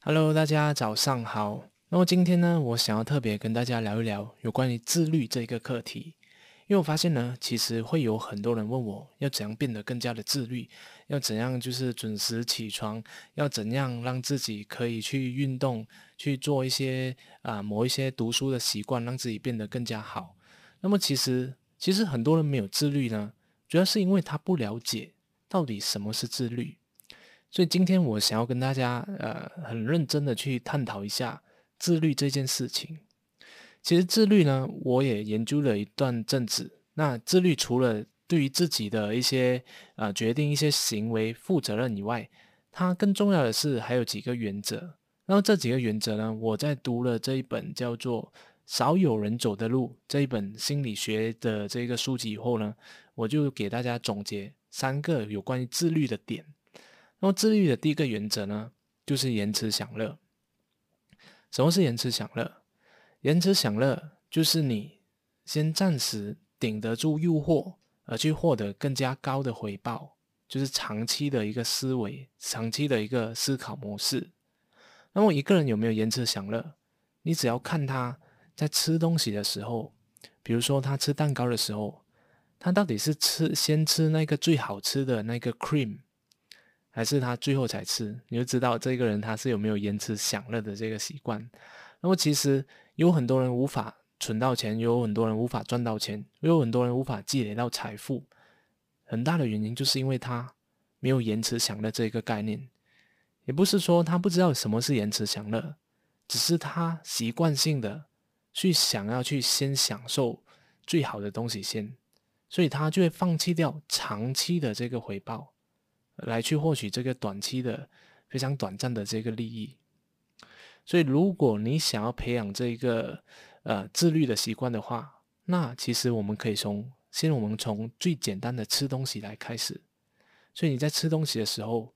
Hello，大家早上好。那么今天呢，我想要特别跟大家聊一聊有关于自律这一个课题。因为我发现呢，其实会有很多人问我要怎样变得更加的自律，要怎样就是准时起床，要怎样让自己可以去运动，去做一些啊某一些读书的习惯，让自己变得更加好。那么其实其实很多人没有自律呢，主要是因为他不了解到底什么是自律。所以今天我想要跟大家呃很认真的去探讨一下自律这件事情。其实自律呢，我也研究了一段阵子。那自律除了对于自己的一些呃决定、一些行为负责任以外，它更重要的是还有几个原则。然后这几个原则呢，我在读了这一本叫做《少有人走的路》这一本心理学的这个书籍以后呢，我就给大家总结三个有关于自律的点。那么自律的第一个原则呢，就是延迟享乐。什么是延迟享乐？延迟享乐就是你先暂时顶得住诱惑，而去获得更加高的回报，就是长期的一个思维，长期的一个思考模式。那么一个人有没有延迟享乐？你只要看他在吃东西的时候，比如说他吃蛋糕的时候，他到底是吃先吃那个最好吃的那个 cream，还是他最后才吃？你就知道这个人他是有没有延迟享乐的这个习惯。那么其实有很多人无法存到钱，有很多人无法赚到钱，有很多人无法积累到财富，很大的原因就是因为他没有延迟享乐这个概念。也不是说他不知道什么是延迟享乐，只是他习惯性的去想要去先享受最好的东西先，所以他就会放弃掉长期的这个回报，来去获取这个短期的非常短暂的这个利益。所以，如果你想要培养这个呃自律的习惯的话，那其实我们可以从先我们从最简单的吃东西来开始。所以你在吃东西的时候，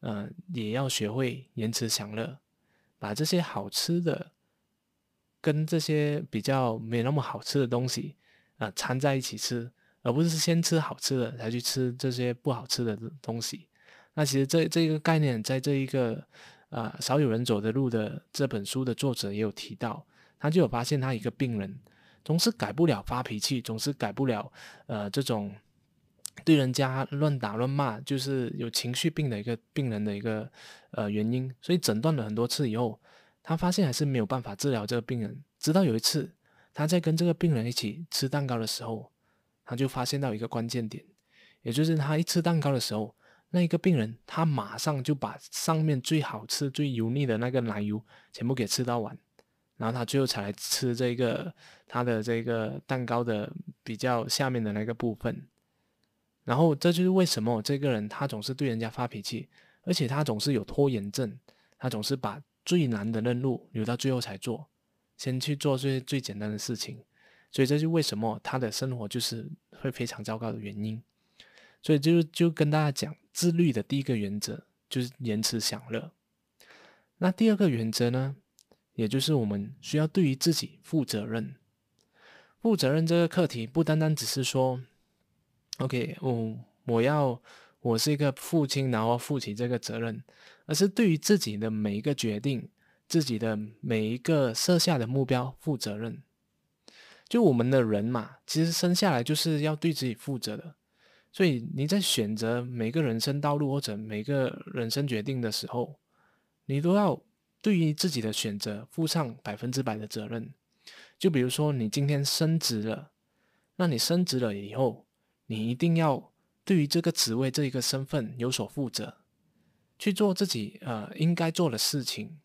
呃，也要学会延迟享乐，把这些好吃的跟这些比较没那么好吃的东西啊掺在一起吃，而不是先吃好吃的才去吃这些不好吃的东西。那其实这这一个概念在这一个。啊，少有人走的路的这本书的作者也有提到，他就有发现他一个病人总是改不了发脾气，总是改不了呃这种对人家乱打乱骂，就是有情绪病的一个病人的一个呃原因。所以诊断了很多次以后，他发现还是没有办法治疗这个病人。直到有一次他在跟这个病人一起吃蛋糕的时候，他就发现到一个关键点，也就是他一吃蛋糕的时候。那一个病人，他马上就把上面最好吃、最油腻的那个奶油全部给吃到完，然后他最后才来吃这个他的这个蛋糕的比较下面的那个部分。然后这就是为什么这个人他总是对人家发脾气，而且他总是有拖延症，他总是把最难的任务留到最后才做，先去做最最简单的事情。所以这就为什么他的生活就是会非常糟糕的原因。所以就就跟大家讲。自律的第一个原则就是延迟享乐。那第二个原则呢，也就是我们需要对于自己负责任。负责任这个课题不单单只是说，OK，我我要我是一个父亲，然后负起这个责任，而是对于自己的每一个决定、自己的每一个设下的目标负责任。就我们的人嘛，其实生下来就是要对自己负责的。所以你在选择每个人生道路或者每个人生决定的时候，你都要对于自己的选择负上百分之百的责任。就比如说你今天升职了，那你升职了以后，你一定要对于这个职位这一个身份有所负责，去做自己呃应该做的事情。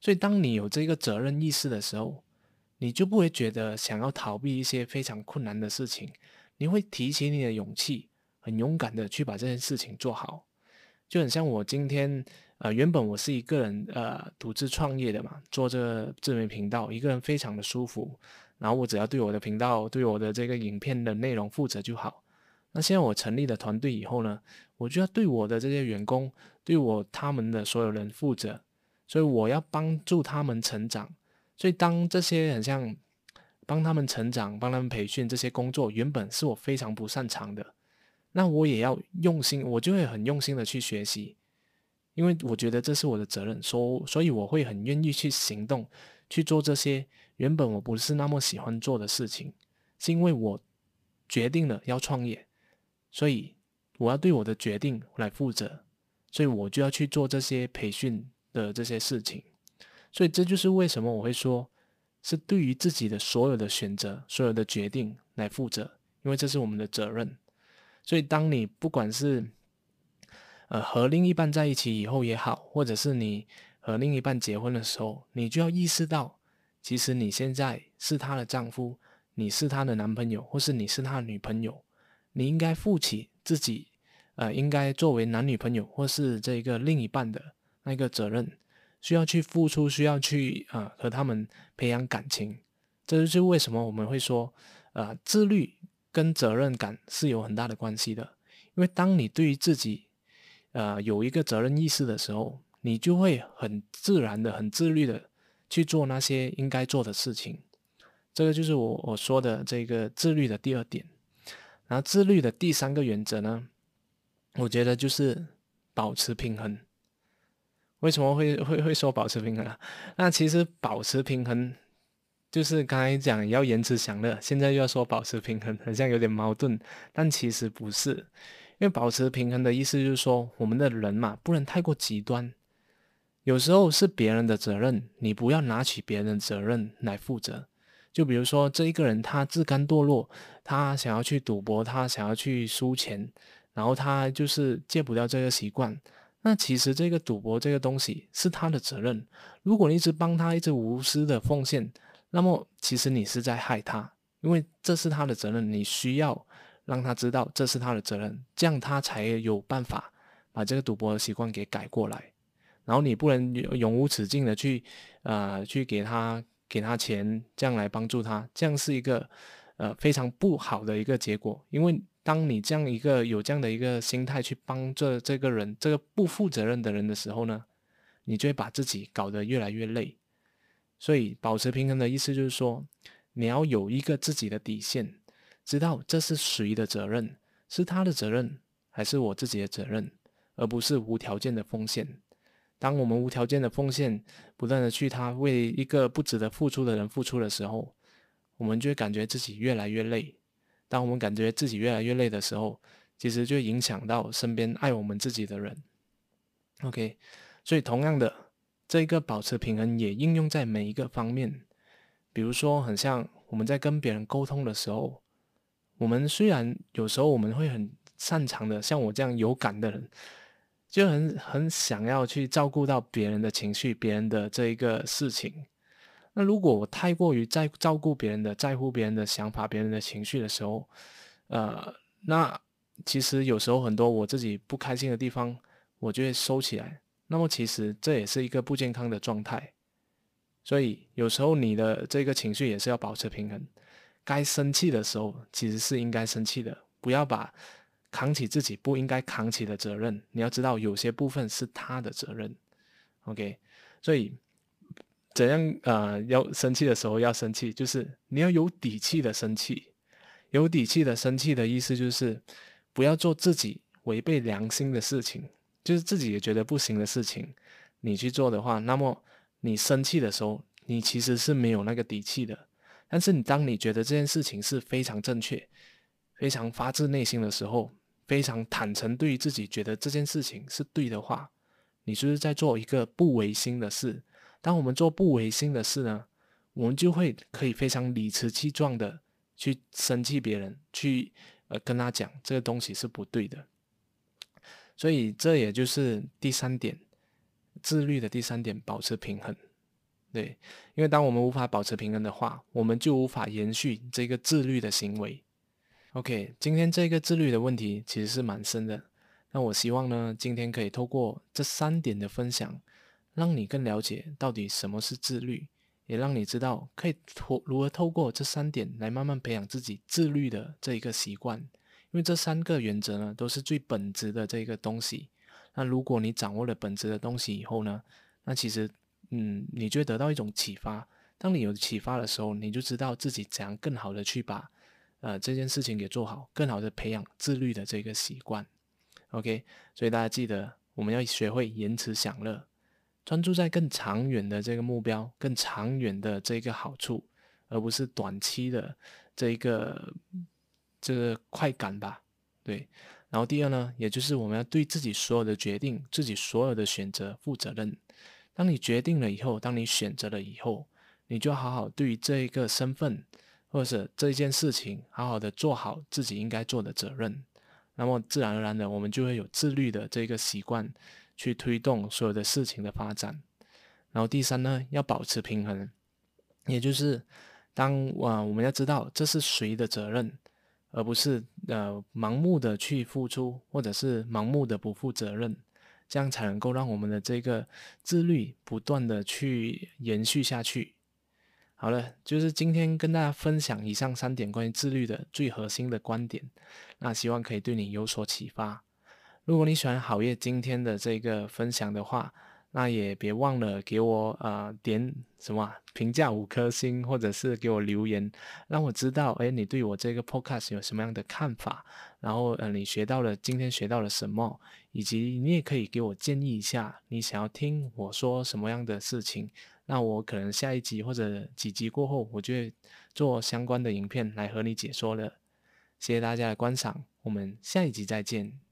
所以当你有这个责任意识的时候，你就不会觉得想要逃避一些非常困难的事情，你会提起你的勇气。很勇敢的去把这件事情做好，就很像我今天，呃，原本我是一个人，呃，独自创业的嘛，做这个自媒频道，一个人非常的舒服，然后我只要对我的频道、对我的这个影片的内容负责就好。那现在我成立了团队以后呢，我就要对我的这些员工，对我他们的所有人负责，所以我要帮助他们成长。所以当这些很像。帮他们成长、帮他们培训这些工作，原本是我非常不擅长的，那我也要用心，我就会很用心的去学习，因为我觉得这是我的责任，所所以我会很愿意去行动，去做这些原本我不是那么喜欢做的事情，是因为我决定了要创业，所以我要对我的决定来负责，所以我就要去做这些培训的这些事情。所以这就是为什么我会说，是对于自己的所有的选择、所有的决定来负责，因为这是我们的责任。所以，当你不管是呃和另一半在一起以后也好，或者是你和另一半结婚的时候，你就要意识到，其实你现在是她的丈夫，你是她的男朋友，或是你是她的女朋友，你应该负起自己呃应该作为男女朋友或是这个另一半的那个责任。需要去付出，需要去啊和他们培养感情，这就是为什么我们会说，呃，自律跟责任感是有很大的关系的。因为当你对于自己，呃，有一个责任意识的时候，你就会很自然的、很自律的去做那些应该做的事情。这个就是我我说的这个自律的第二点。然后自律的第三个原则呢，我觉得就是保持平衡。为什么会会会说保持平衡啊？那其实保持平衡就是刚才讲要延迟享乐，现在又要说保持平衡，好像有点矛盾。但其实不是，因为保持平衡的意思就是说，我们的人嘛，不能太过极端。有时候是别人的责任，你不要拿起别人的责任来负责。就比如说这一个人他自甘堕落，他想要去赌博，他想要去输钱，然后他就是戒不掉这个习惯。那其实这个赌博这个东西是他的责任。如果你一直帮他，一直无私的奉献，那么其实你是在害他，因为这是他的责任。你需要让他知道这是他的责任，这样他才有办法把这个赌博的习惯给改过来。然后你不能永无止境的去呃去给他给他钱，这样来帮助他，这样是一个呃非常不好的一个结果，因为。当你这样一个有这样的一个心态去帮着这个人，这个不负责任的人的时候呢，你就会把自己搞得越来越累。所以保持平衡的意思就是说，你要有一个自己的底线，知道这是谁的责任，是他的责任还是我自己的责任，而不是无条件的奉献。当我们无条件的奉献，不断的去他为一个不值得付出的人付出的时候，我们就会感觉自己越来越累。当我们感觉自己越来越累的时候，其实就影响到身边爱我们自己的人。OK，所以同样的，这个保持平衡也应用在每一个方面。比如说，很像我们在跟别人沟通的时候，我们虽然有时候我们会很擅长的，像我这样有感的人，就很很想要去照顾到别人的情绪、别人的这一个事情。那如果我太过于在照顾别人的、在乎别人的想法、别人的情绪的时候，呃，那其实有时候很多我自己不开心的地方，我就会收起来。那么其实这也是一个不健康的状态。所以有时候你的这个情绪也是要保持平衡。该生气的时候，其实是应该生气的，不要把扛起自己不应该扛起的责任。你要知道，有些部分是他的责任。OK，所以。怎样呃，要生气的时候要生气，就是你要有底气的生气。有底气的生气的意思就是，不要做自己违背良心的事情，就是自己也觉得不行的事情，你去做的话，那么你生气的时候，你其实是没有那个底气的。但是你当你觉得这件事情是非常正确、非常发自内心的时候，非常坦诚对于自己觉得这件事情是对的话，你就是在做一个不违心的事。当我们做不违心的事呢，我们就会可以非常理直气壮的去生气别人，去呃跟他讲这个东西是不对的。所以这也就是第三点，自律的第三点，保持平衡。对，因为当我们无法保持平衡的话，我们就无法延续这个自律的行为。OK，今天这个自律的问题其实是蛮深的，那我希望呢，今天可以透过这三点的分享。让你更了解到底什么是自律，也让你知道可以透如何透过这三点来慢慢培养自己自律的这一个习惯。因为这三个原则呢，都是最本质的这个东西。那如果你掌握了本质的东西以后呢，那其实嗯，你就会得到一种启发，当你有启发的时候，你就知道自己怎样更好的去把呃这件事情给做好，更好的培养自律的这个习惯。OK，所以大家记得我们要学会延迟享乐，专注在更长远的这个目标，更长远的这个好处，而不是短期的这一个这个快感吧。对，然后第二呢，也就是我们要对自己所有的决定、自己所有的选择负责任。当你决定了以后，当你选择了以后，你就好好对于这一个身份或者这一件事情，好好的做好自己应该做的责任。那么自然而然的，我们就会有自律的这个习惯，去推动所有的事情的发展。然后第三呢，要保持平衡，也就是当啊我们要知道这是谁的责任。而不是呃盲目的去付出，或者是盲目的不负责任，这样才能够让我们的这个自律不断的去延续下去。好了，就是今天跟大家分享以上三点关于自律的最核心的观点，那希望可以对你有所启发。如果你喜欢好业今天的这个分享的话，那也别忘了给我呃点什么评价五颗星，或者是给我留言，让我知道哎你对我这个 podcast 有什么样的看法，然后呃你学到了今天学到了什么，以及你也可以给我建议一下，你想要听我说什么样的事情，那我可能下一集或者几集过后，我就会做相关的影片来和你解说了。谢谢大家的观赏，我们下一集再见。